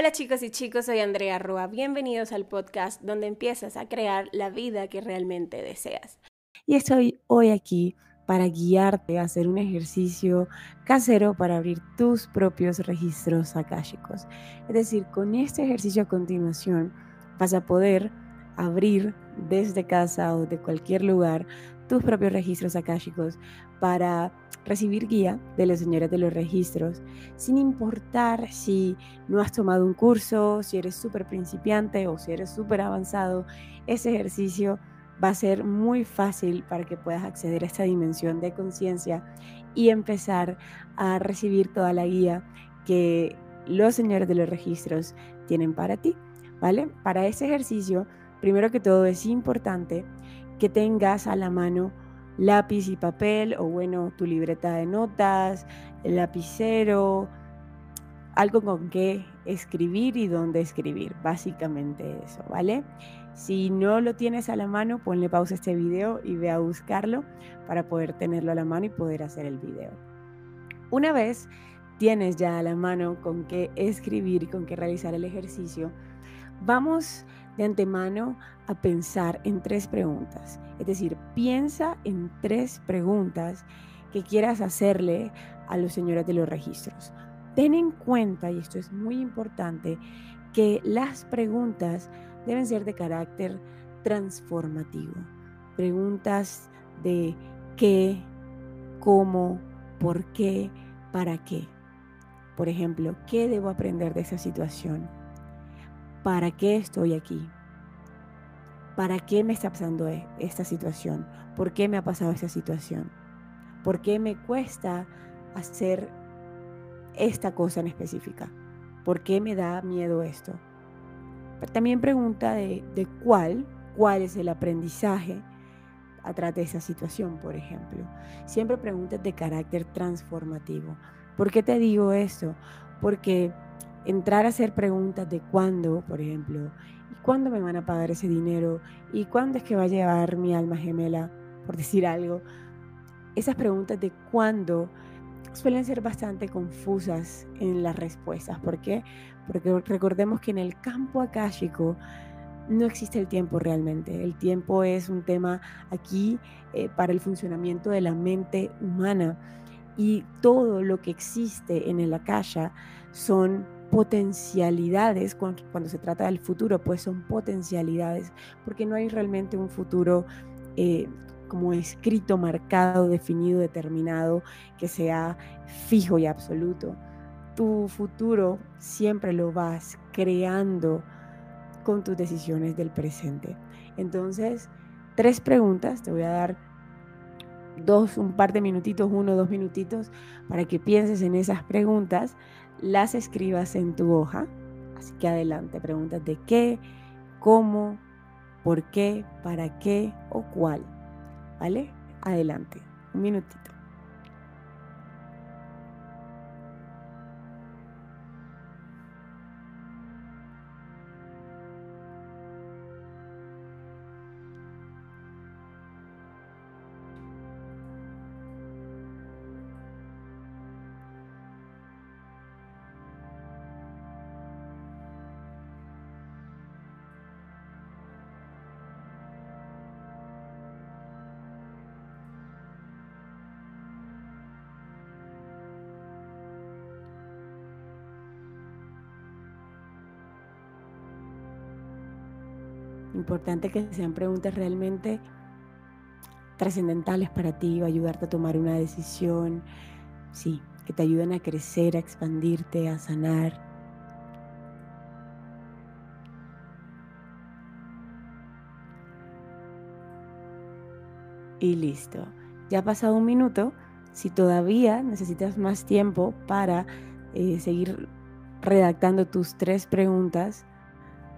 Hola chicos y chicos, soy Andrea Rua. Bienvenidos al podcast donde empiezas a crear la vida que realmente deseas. Y estoy hoy aquí para guiarte a hacer un ejercicio casero para abrir tus propios registros akáshicos. Es decir, con este ejercicio a continuación vas a poder abrir desde casa o de cualquier lugar tus propios registros akáshicos para recibir guía de los señores de los registros, sin importar si no has tomado un curso, si eres súper principiante o si eres súper avanzado, ese ejercicio va a ser muy fácil para que puedas acceder a esta dimensión de conciencia y empezar a recibir toda la guía que los señores de los registros tienen para ti, ¿vale? Para ese ejercicio, primero que todo es importante que tengas a la mano lápiz y papel o bueno, tu libreta de notas, el lapicero, algo con que escribir y dónde escribir, básicamente eso, ¿vale? Si no lo tienes a la mano, ponle pausa a este video y ve a buscarlo para poder tenerlo a la mano y poder hacer el video. Una vez tienes ya a la mano con qué escribir y con qué realizar el ejercicio, vamos de antemano a pensar en tres preguntas. Es decir, piensa en tres preguntas que quieras hacerle a los señores de los registros. Ten en cuenta, y esto es muy importante, que las preguntas deben ser de carácter transformativo. Preguntas de qué, cómo, por qué, para qué. Por ejemplo, ¿qué debo aprender de esa situación? ¿Para qué estoy aquí? ¿Para qué me está pasando e-, esta situación? ¿Por qué me ha pasado esta situación? ¿Por qué me cuesta hacer esta cosa en específica? ¿Por qué me da miedo esto? También pregunta de, cuál, cuál es el aprendizaje a través de esa situación, por ejemplo. Siempre preguntas de carácter transformativo. ¿Por qué te digo esto? Porque entrar a hacer preguntas de cuándo, por ejemplo, y cuándo me van a pagar ese dinero, y cuándo es que va a llegar mi alma gemela, por decir algo. Esas preguntas de cuándo suelen ser bastante confusas en las respuestas. ¿Por qué? Porque recordemos que en el campo akáshico no existe el tiempo realmente. El tiempo es un tema aquí eh, para el funcionamiento de la mente humana y todo lo que existe en el akasha son potencialidades cuando, se trata del futuro, pues son potencialidades, porque no hay realmente un futuro eh, como escrito, marcado, definido, determinado, que sea fijo y absoluto. Tu futuro siempre lo vas creando con tus decisiones del presente. Entonces, tres preguntas, te voy a dar dos, un par de minutitos, uno, dos minutitos, para que pienses en esas preguntas, las escribas en tu hoja. Así que adelante, preguntas de qué, cómo, por qué, para qué o cuál. ¿Vale? Adelante, un minutito. Importante que sean preguntas realmente trascendentales para ti, o ayudarte a tomar una decisión, sí, que te ayuden a crecer, a expandirte, a sanar. Y listo. Ya ha pasado un minuto. Si todavía necesitas más tiempo para eh, seguir redactando tus tres preguntas,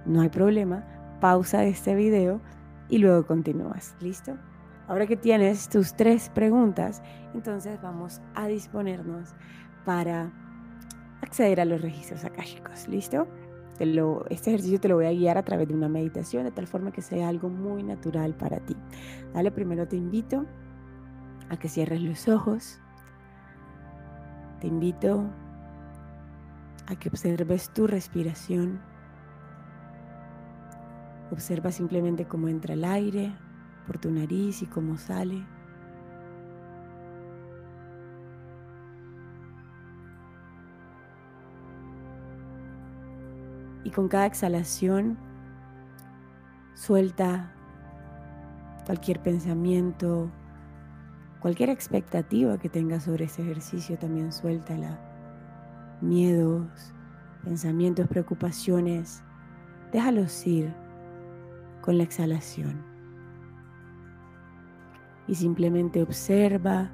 no hay problema pausa este video y luego continúas. ¿Listo? Ahora que tienes tus tres preguntas, entonces vamos a disponernos para acceder a los registros akáshicos. ¿Listo? este ejercicio te lo voy a guiar a través de una meditación de tal forma que sea algo muy natural para ti. Dale, primero te invito a que cierres los ojos. Te invito a que observes tu respiración. Observa simplemente cómo entra el aire por tu nariz y cómo sale. Y con cada exhalación suelta cualquier pensamiento, cualquier expectativa que tengas sobre ese ejercicio, también suéltala. Miedos, pensamientos, preocupaciones, déjalos ir con la exhalación. Y simplemente observa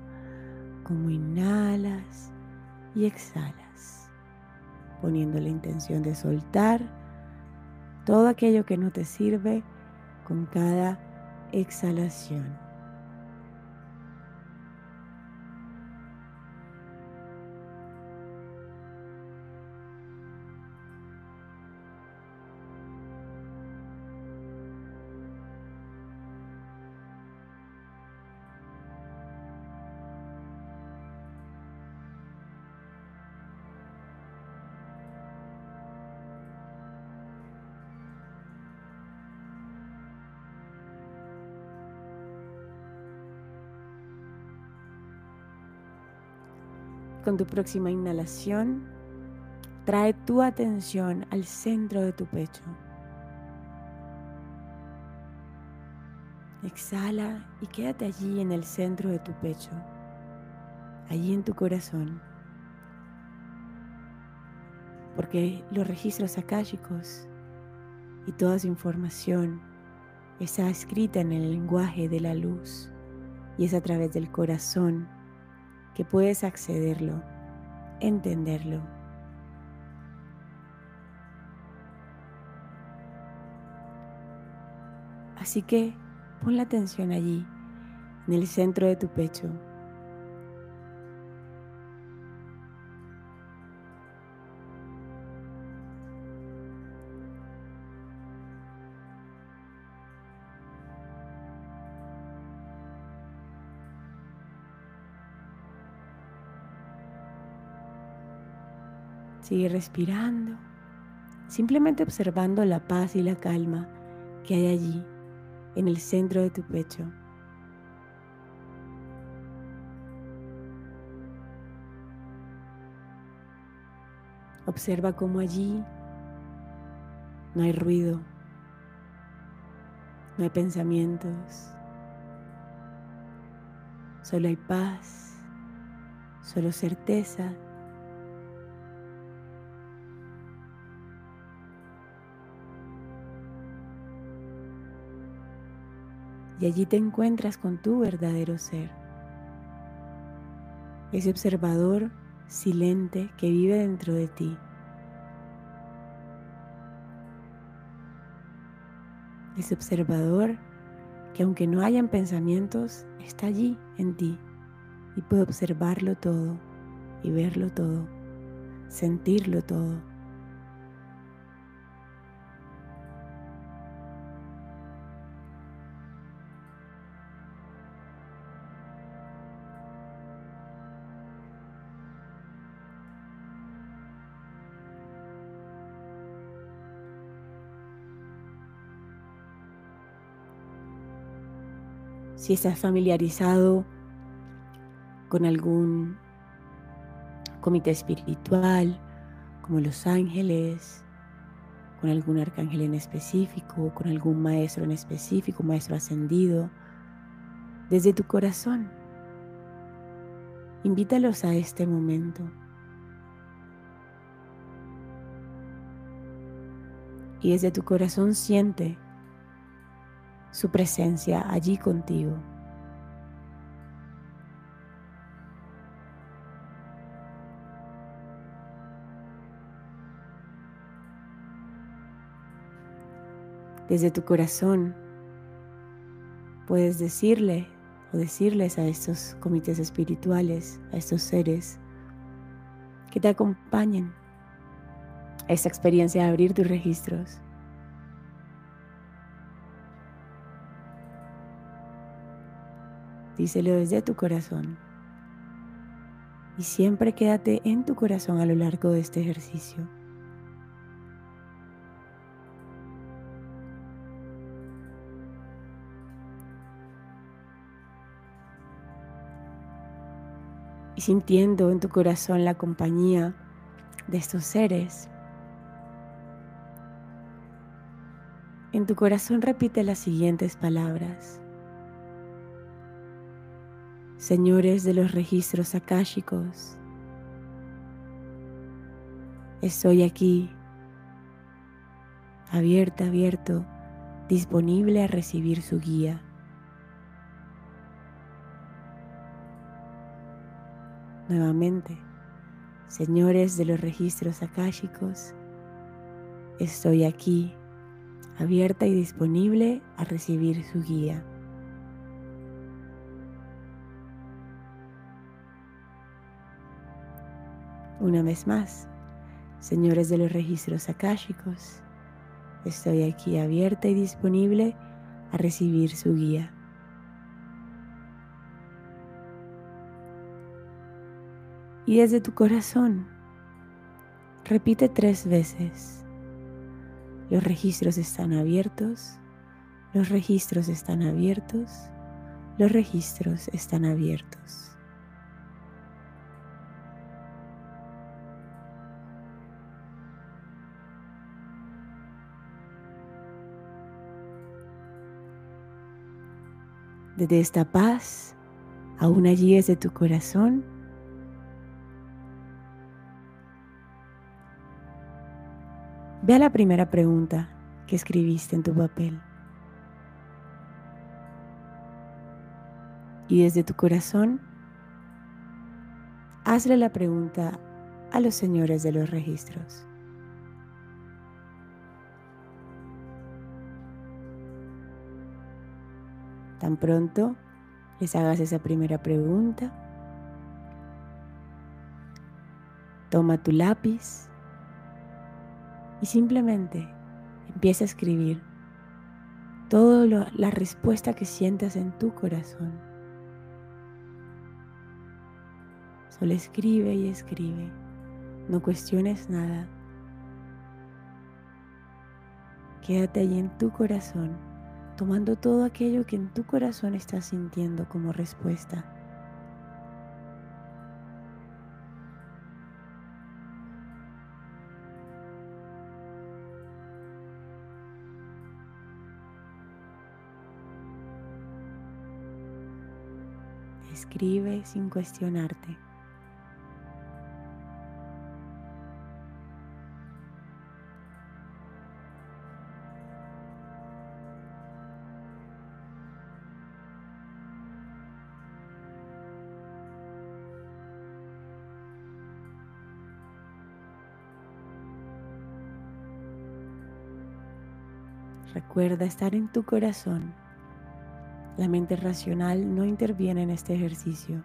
cómo inhalas y exhalas, poniendo la intención de soltar todo aquello que no te sirve con cada exhalación. Con tu próxima inhalación, trae tu atención al centro de tu pecho. Exhala y quédate allí en el centro de tu pecho, allí en tu corazón. Porque los registros akáshicos y toda su información está escrita en el lenguaje de la luz y es a través del corazón que puedes accederlo, entenderlo. Así que pon la atención allí, en el centro de tu pecho. Sigue respirando, simplemente observando la paz y la calma que hay allí, en el centro de tu pecho. Observa cómo allí no hay ruido, no hay pensamientos, solo hay paz, solo certeza y allí te encuentras con tu verdadero ser. Ese observador silente que vive dentro de ti. Ese observador que aunque no hayan pensamientos, está allí en ti y puede observarlo todo y verlo todo, sentirlo todo. Si estás familiarizado con algún comité espiritual, como los ángeles, con algún arcángel en específico, con algún maestro en específico, maestro ascendido, desde tu corazón. Invítalos a este momento. Y desde tu corazón siente su presencia allí contigo. Desde tu corazón puedes decirle o decirles a estos comités espirituales, a estos seres, que te acompañen a esta experiencia de abrir tus registros Díselo desde tu corazón. y siempre quédate en tu corazón a lo largo de este ejercicio. Y sintiendo en tu corazón la compañía de estos seres, en tu corazón repite las siguientes palabras señores de los registros akáshicos. Estoy aquí, abierta, abierto, disponible a recibir su guía. Nuevamente, señores de los registros akáshicos, estoy aquí, abierta y disponible a recibir su guía. Una vez más, señores de los registros akáshicos, estoy aquí abierta y disponible a recibir su guía. Y desde tu corazón, repite tres veces. Los registros están abiertos, los registros están abiertos, los registros están abiertos. Desde esta paz, aún allí desde tu corazón. Ve a la primera pregunta que escribiste en tu papel. Y desde tu corazón, hazle la pregunta a los señores de los registros. Tan pronto les hagas esa primera pregunta, toma tu lápiz y simplemente empieza a escribir toda la respuesta que sientas en tu corazón. Solo escribe y escribe, no cuestiones nada. Quédate ahí en tu corazón tomando todo aquello que en tu corazón estás sintiendo como respuesta. Escribe sin cuestionarte. Recuerda estar en tu corazón. La mente racional no interviene en este ejercicio.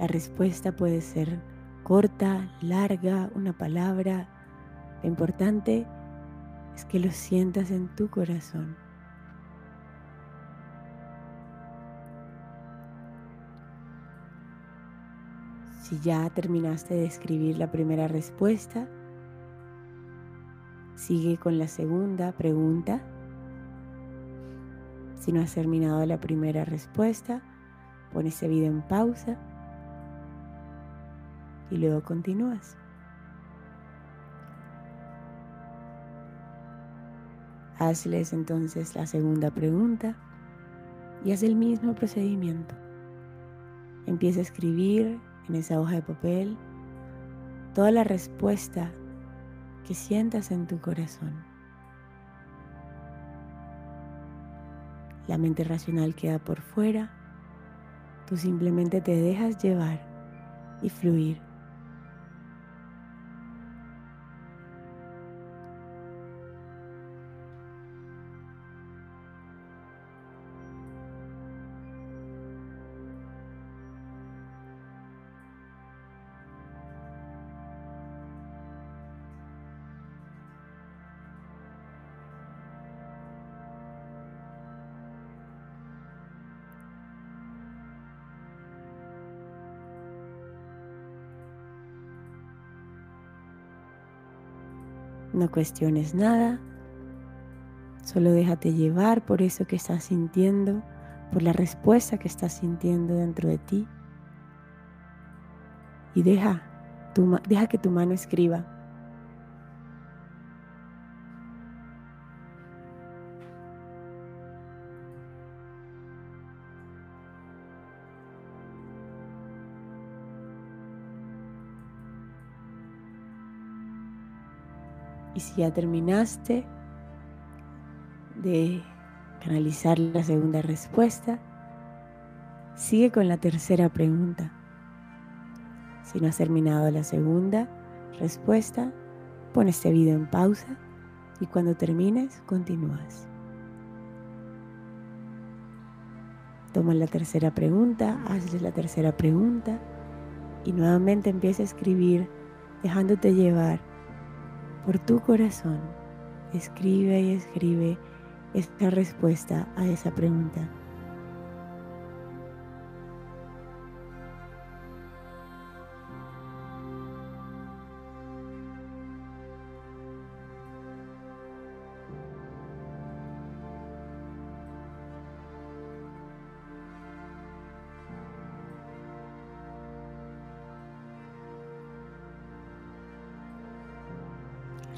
La respuesta puede ser corta, larga, una palabra. Lo importante es que lo sientas en tu corazón. Si ya terminaste de escribir la primera respuesta, sigue con la segunda pregunta. Si no has terminado la primera respuesta, pon ese video en pausa y luego continúas. Hazles entonces la segunda pregunta y haz el mismo procedimiento. Empieza a escribir en esa hoja de papel toda la respuesta que sientas en tu corazón. La mente racional queda por fuera, tú simplemente te dejas llevar y fluir No cuestiones nada. Solo déjate llevar por eso que estás sintiendo, por la respuesta que estás sintiendo dentro de ti. Y deja, tu, deja que tu mano escriba Y si ya terminaste de canalizar la segunda respuesta, sigue con la tercera pregunta. Si no has terminado la segunda respuesta, pon este video en pausa y cuando termines continúas. Toma la tercera pregunta, hazle la tercera pregunta y nuevamente empieza a escribir dejándote llevar por tu corazón, escribe y escribe esta respuesta a esa pregunta.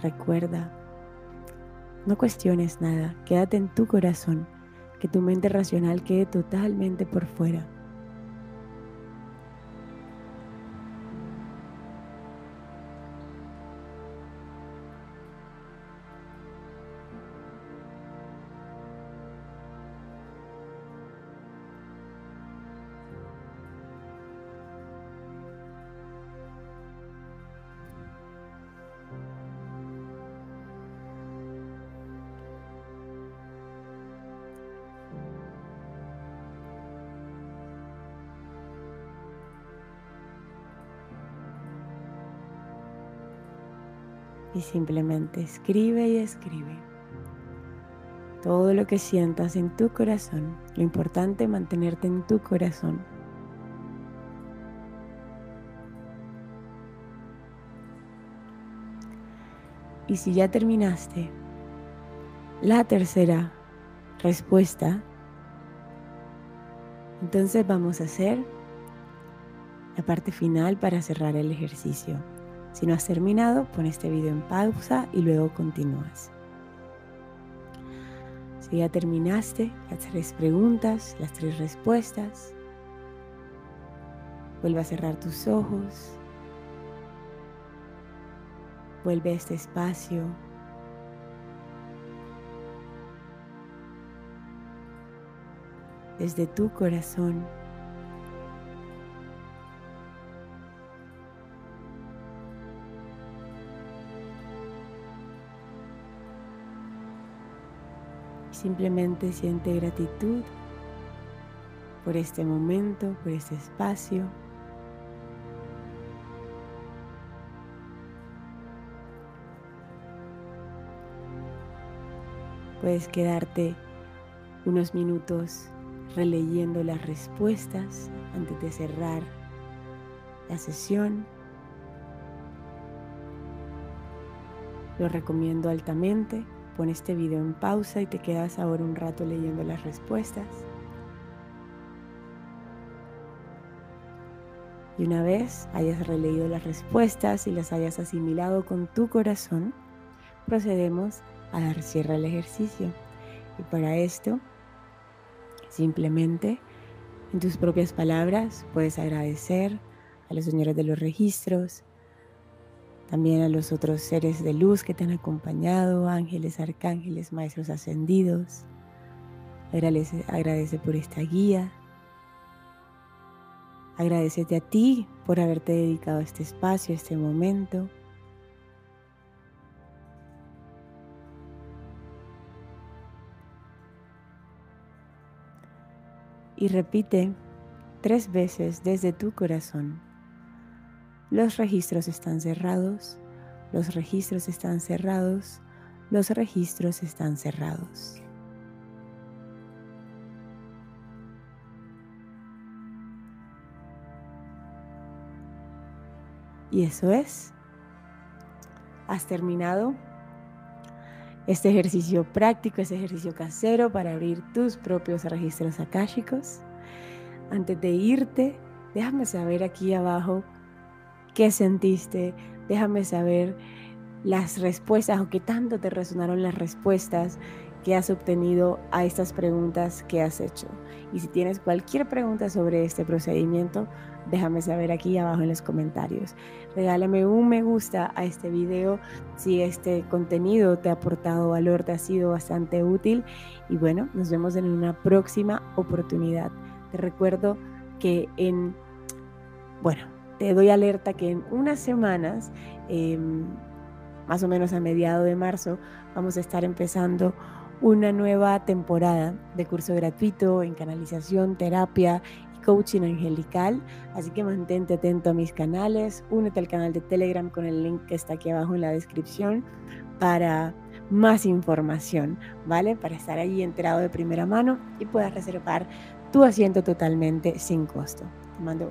Recuerda, no cuestiones nada, quédate en tu corazón, que tu mente racional quede totalmente por fuera. Y simplemente escribe y escribe. Todo lo que sientas en tu corazón, lo importante es mantenerte en tu corazón. Y si ya terminaste la tercera respuesta, entonces vamos a hacer la parte final para cerrar el ejercicio. Si no has terminado, pon este video en pausa y luego continúas. Si ya terminaste las tres preguntas, las tres respuestas, vuelve a cerrar tus ojos. Vuelve a este espacio. Desde tu corazón Simplemente siente gratitud por este momento, por este espacio. Puedes quedarte unos minutos releyendo las respuestas antes de cerrar la sesión. Lo recomiendo altamente. Pon este video en pausa y te quedas ahora un rato leyendo las respuestas. Y una vez hayas releído las respuestas y las hayas asimilado con tu corazón, procedemos a dar cierre al ejercicio. Y para esto, simplemente en tus propias palabras puedes agradecer a los señores de los registros, también a los otros seres de luz que te han acompañado, ángeles, arcángeles, maestros ascendidos. Agradece, agradece por esta guía. Agradecete a ti por haberte dedicado este espacio, este momento. Y repite tres veces desde tu corazón. Los registros están cerrados, los registros están cerrados, los registros están cerrados. Y eso es. Has terminado este ejercicio práctico, este ejercicio casero para abrir tus propios registros akáshicos. Antes de irte, déjame saber aquí abajo qué sentiste, déjame saber las respuestas o qué tanto te resonaron las respuestas que has obtenido a estas preguntas que has hecho. Y si tienes cualquier pregunta sobre este procedimiento, déjame saber aquí abajo en los comentarios. Regálame un me gusta a este video si este contenido te ha aportado valor, te ha sido bastante útil. Y bueno, nos vemos en una próxima oportunidad. Te recuerdo que en, bueno, te doy alerta que en unas semanas, em, más o menos a mediado de marzo, vamos a estar empezando una nueva temporada de curso gratuito en canalización, terapia y coaching angelical. Así que mantente atento a mis canales, únete al canal de Telegram con el link que está aquí abajo en la descripción para más información, ¿vale? Para estar ahí enterado de primera mano y puedas reservar tu asiento totalmente sin costo. Te mando